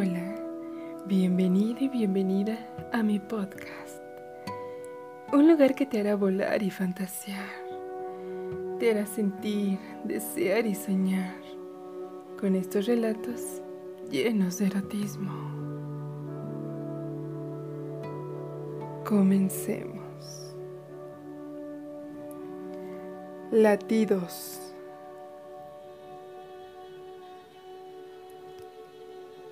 Hola, bienvenida y bienvenida a mi podcast. Un lugar que te hará volar y fantasear. Te hará sentir, desear y soñar con estos relatos llenos de erotismo. Comencemos. Latidos.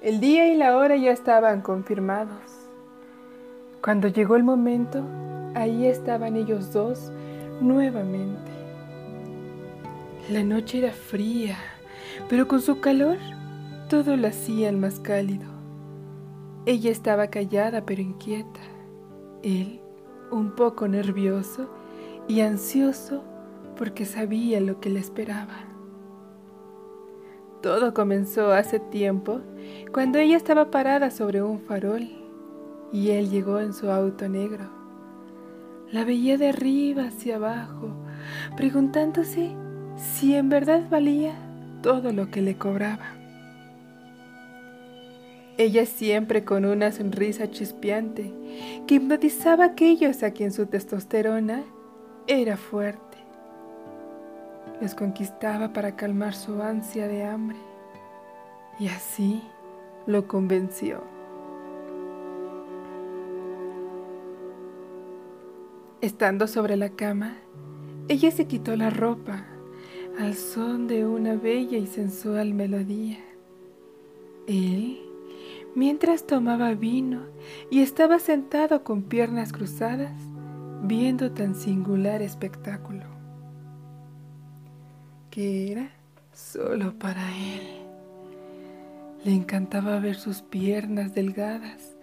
El día y la hora ya estaban confirmados. Cuando llegó el momento, ahí estaban ellos dos nuevamente. La noche era fría, pero con su calor todo lo hacía el más cálido. Ella estaba callada pero inquieta. Él, un poco nervioso y ansioso porque sabía lo que le esperaba. Todo comenzó hace tiempo, cuando ella estaba parada sobre un farol y él llegó en su auto negro. La veía de arriba hacia abajo, preguntándose si en verdad valía todo lo que le cobraba. Ella siempre con una sonrisa chispeante que hipnotizaba a aquellos a quien su testosterona era fuerte les conquistaba para calmar su ansia de hambre. Y así lo convenció. Estando sobre la cama, ella se quitó la ropa al son de una bella y sensual melodía. Él, mientras tomaba vino y estaba sentado con piernas cruzadas, viendo tan singular espectáculo que era solo para él. Le encantaba ver sus piernas delgadas,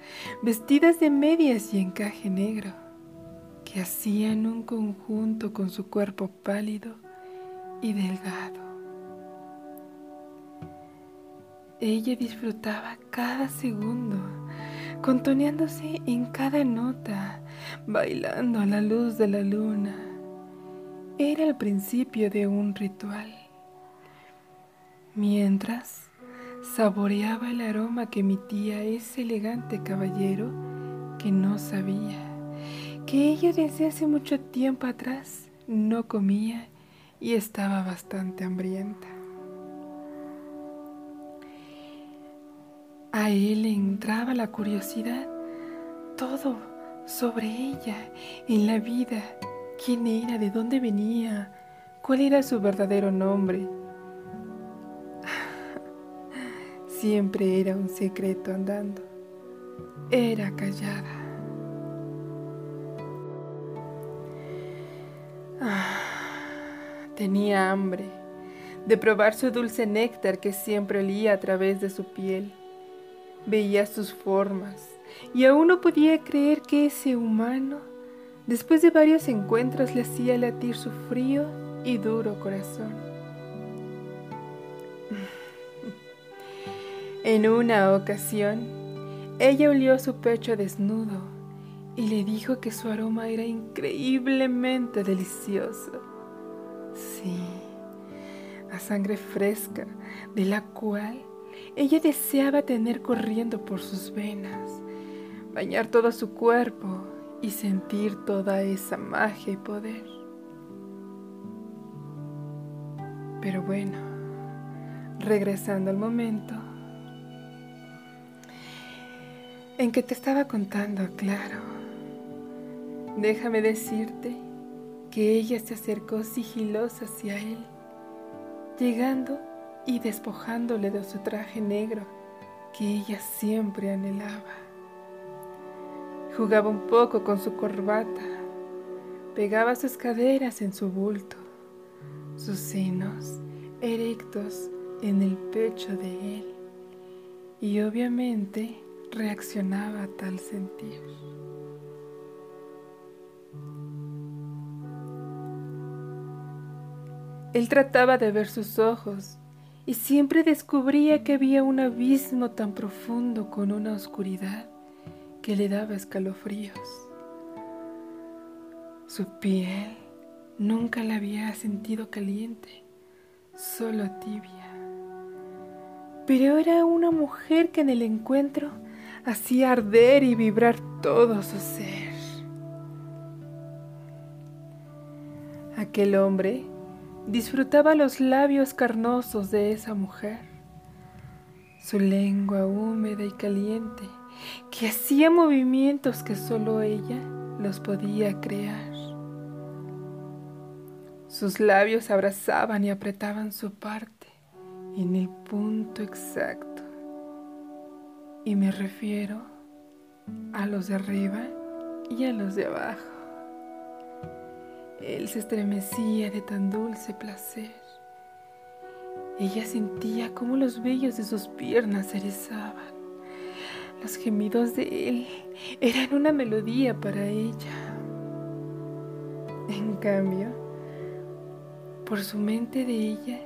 vestidas de medias y encaje negro, que hacían un conjunto con su cuerpo pálido y delgado. Ella disfrutaba cada segundo, contoneándose en cada nota, bailando a la luz de la luna era el principio de un ritual. Mientras saboreaba el aroma que emitía ese elegante caballero que no sabía que ella desde hace mucho tiempo atrás no comía y estaba bastante hambrienta. A él le entraba la curiosidad, todo sobre ella en la vida quién era, de dónde venía, cuál era su verdadero nombre. Siempre era un secreto andando. Era callada. Tenía hambre de probar su dulce néctar que siempre olía a través de su piel. Veía sus formas y aún no podía creer que ese humano Después de varios encuentros le hacía latir su frío y duro corazón. En una ocasión, ella olió su pecho desnudo y le dijo que su aroma era increíblemente delicioso. Sí, a sangre fresca, de la cual ella deseaba tener corriendo por sus venas, bañar todo su cuerpo y sentir toda esa magia y poder. Pero bueno, regresando al momento en que te estaba contando, claro, déjame decirte que ella se acercó sigilosa hacia él, llegando y despojándole de su traje negro que ella siempre anhelaba. Jugaba un poco con su corbata, pegaba sus caderas en su bulto, sus senos erectos en el pecho de él. Y obviamente reaccionaba a tal sentir. Él trataba de ver sus ojos y siempre descubría que había un abismo tan profundo con una oscuridad que le daba escalofríos. Su piel nunca la había sentido caliente, solo tibia. pero era una mujer que en el encuentro hacía arder y vibrar todo su ser. Aquel hombre disfrutaba los labios carnosos de esa mujer, su lengua húmeda y caliente, que hacía movimientos que solo ella los podía crear. Sus labios abrazaban y apretaban su parte en el punto exacto. Y me refiero a los de arriba y a los de abajo. Él se estremecía de tan dulce placer. Ella sentía cómo los vellos de sus piernas se erizaban. Los gemidos de él eran una melodía para ella. En cambio, por su mente de ella,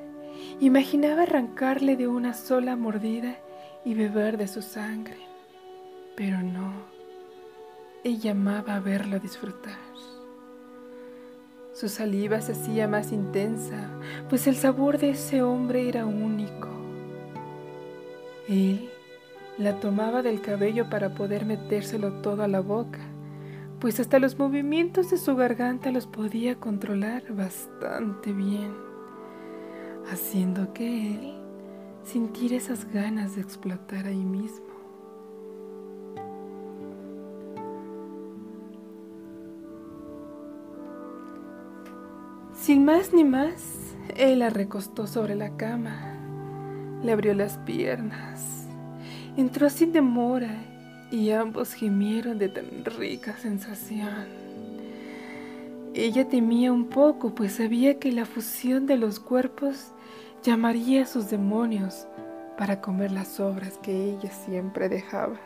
imaginaba arrancarle de una sola mordida y beber de su sangre. Pero no, ella amaba verlo disfrutar. Su saliva se hacía más intensa, pues el sabor de ese hombre era único. Él la tomaba del cabello para poder metérselo todo a la boca pues hasta los movimientos de su garganta los podía controlar bastante bien, haciendo que él sintiera esas ganas de explotar ahí mismo. Sin más ni más, él la recostó sobre la cama, le abrió las piernas, entró sin demora y ambos gimieron de tan rica sensación. Ella temía un poco, pues sabía que la fusión de los cuerpos llamaría a sus demonios para comer las obras que ella siempre dejaba.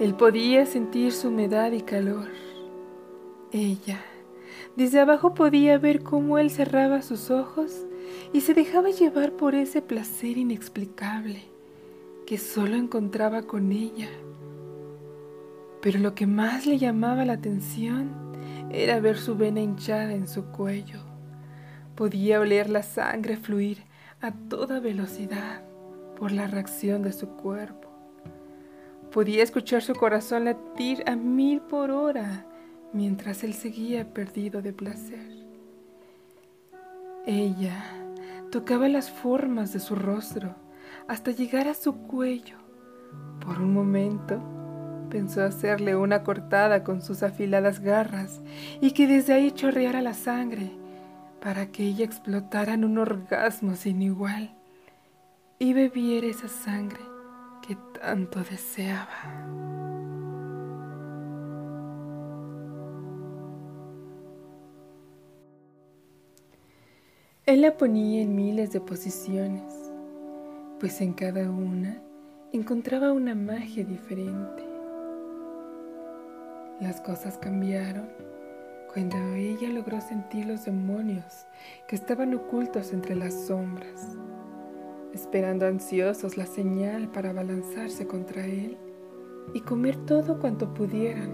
Él podía sentir su humedad y calor. Ella, desde abajo podía ver cómo él cerraba sus ojos y se dejaba llevar por ese placer inexplicable que solo encontraba con ella. Pero lo que más le llamaba la atención era ver su vena hinchada en su cuello. Podía oler la sangre fluir a toda velocidad por la reacción de su cuerpo. Podía escuchar su corazón latir a mil por hora mientras él seguía perdido de placer. Ella tocaba las formas de su rostro hasta llegar a su cuello. Por un momento pensó hacerle una cortada con sus afiladas garras y que desde ahí chorreara la sangre para que ella explotara en un orgasmo sin igual y bebiera esa sangre que tanto deseaba. Él la ponía en miles de posiciones, pues en cada una encontraba una magia diferente. Las cosas cambiaron cuando ella logró sentir los demonios que estaban ocultos entre las sombras, esperando ansiosos la señal para abalanzarse contra él y comer todo cuanto pudieran,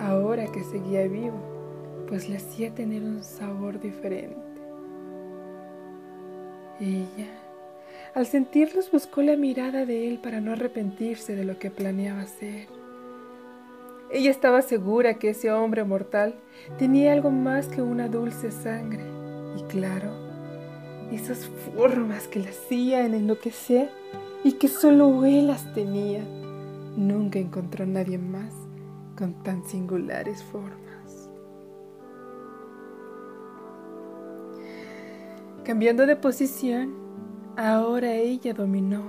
ahora que seguía vivo, pues le hacía tener un sabor diferente. Ella, al sentirlos, buscó la mirada de él para no arrepentirse de lo que planeaba hacer. Ella estaba segura que ese hombre mortal tenía algo más que una dulce sangre. Y claro, esas formas que le hacían enloquecer y que solo él las tenía. Nunca encontró a nadie más con tan singulares formas. Cambiando de posición, ahora ella dominó.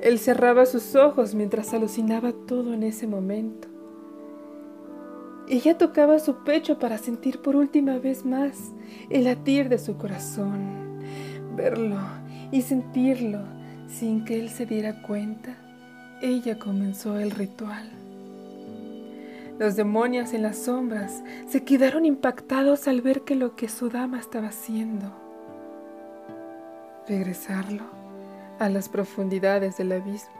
Él cerraba sus ojos mientras alucinaba todo en ese momento. Ella tocaba su pecho para sentir por última vez más el latir de su corazón, verlo y sentirlo sin que él se diera cuenta. Ella comenzó el ritual. Los demonios en las sombras se quedaron impactados al ver que lo que su dama estaba haciendo. Regresarlo a las profundidades del abismo.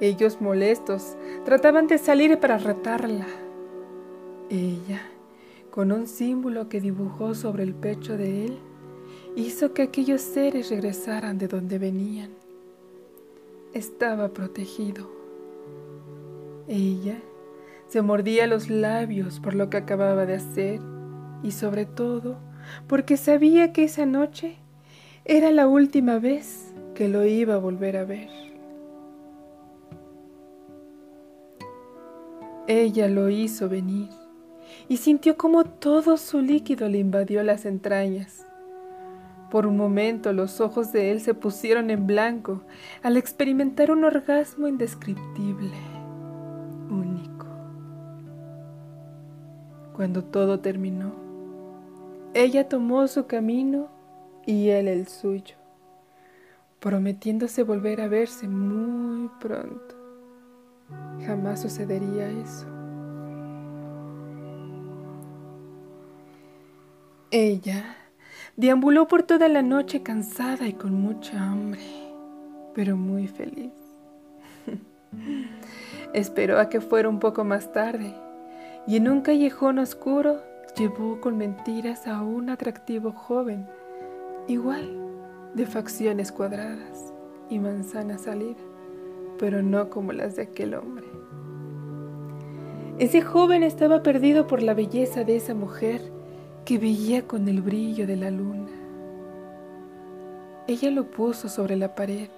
Ellos molestos trataban de salir para retarla. Ella, con un símbolo que dibujó sobre el pecho de él, hizo que aquellos seres regresaran de donde venían. Estaba protegido. Ella se mordía los labios por lo que acababa de hacer y sobre todo porque sabía que esa noche era la última vez que lo iba a volver a ver. Ella lo hizo venir y sintió como todo su líquido le invadió las entrañas. Por un momento los ojos de él se pusieron en blanco al experimentar un orgasmo indescriptible, único. Cuando todo terminó, ella tomó su camino y él el suyo, prometiéndose volver a verse muy pronto. Jamás sucedería eso. Ella deambuló por toda la noche cansada y con mucha hambre, pero muy feliz. Esperó a que fuera un poco más tarde y en un callejón oscuro llevó con mentiras a un atractivo joven, igual de facciones cuadradas y manzana salida pero no como las de aquel hombre. Ese joven estaba perdido por la belleza de esa mujer que veía con el brillo de la luna. Ella lo puso sobre la pared,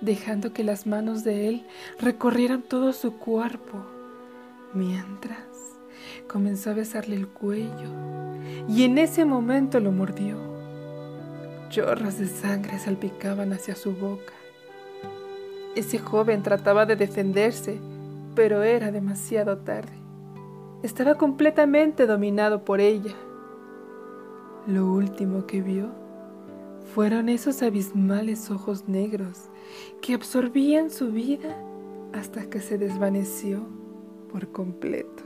dejando que las manos de él recorrieran todo su cuerpo, mientras comenzó a besarle el cuello y en ese momento lo mordió. Chorras de sangre salpicaban hacia su boca. Ese joven trataba de defenderse, pero era demasiado tarde. Estaba completamente dominado por ella. Lo último que vio fueron esos abismales ojos negros que absorbían su vida hasta que se desvaneció por completo.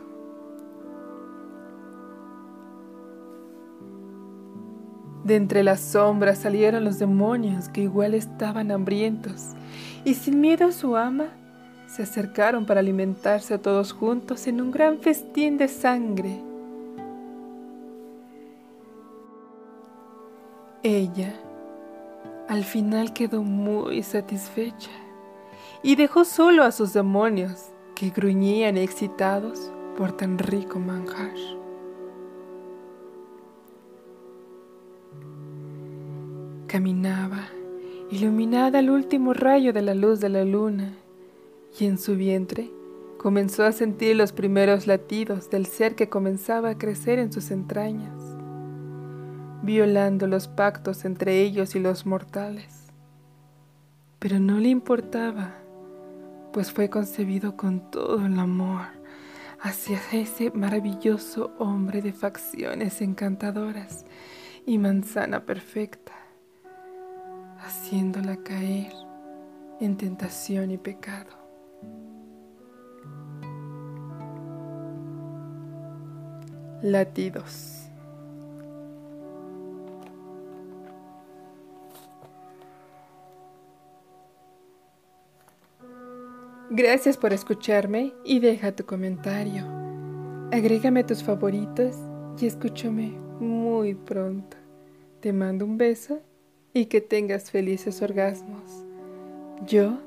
De entre las sombras salieron los demonios que igual estaban hambrientos y sin miedo a su ama se acercaron para alimentarse todos juntos en un gran festín de sangre. Ella al final quedó muy satisfecha y dejó solo a sus demonios que gruñían excitados por tan rico manjar. Caminaba, iluminada al último rayo de la luz de la luna, y en su vientre comenzó a sentir los primeros latidos del ser que comenzaba a crecer en sus entrañas, violando los pactos entre ellos y los mortales. Pero no le importaba, pues fue concebido con todo el amor hacia ese maravilloso hombre de facciones encantadoras y manzana perfecta haciéndola caer en tentación y pecado. Latidos. Gracias por escucharme y deja tu comentario. Agrégame tus favoritos y escúchame muy pronto. Te mando un beso y que tengas felices orgasmos. Yo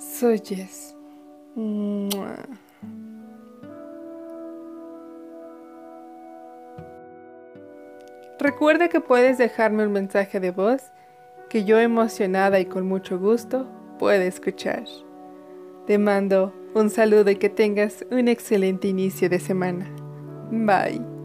soy Jess. Recuerda que puedes dejarme un mensaje de voz que yo emocionada y con mucho gusto puedo escuchar. Te mando un saludo y que tengas un excelente inicio de semana. Bye.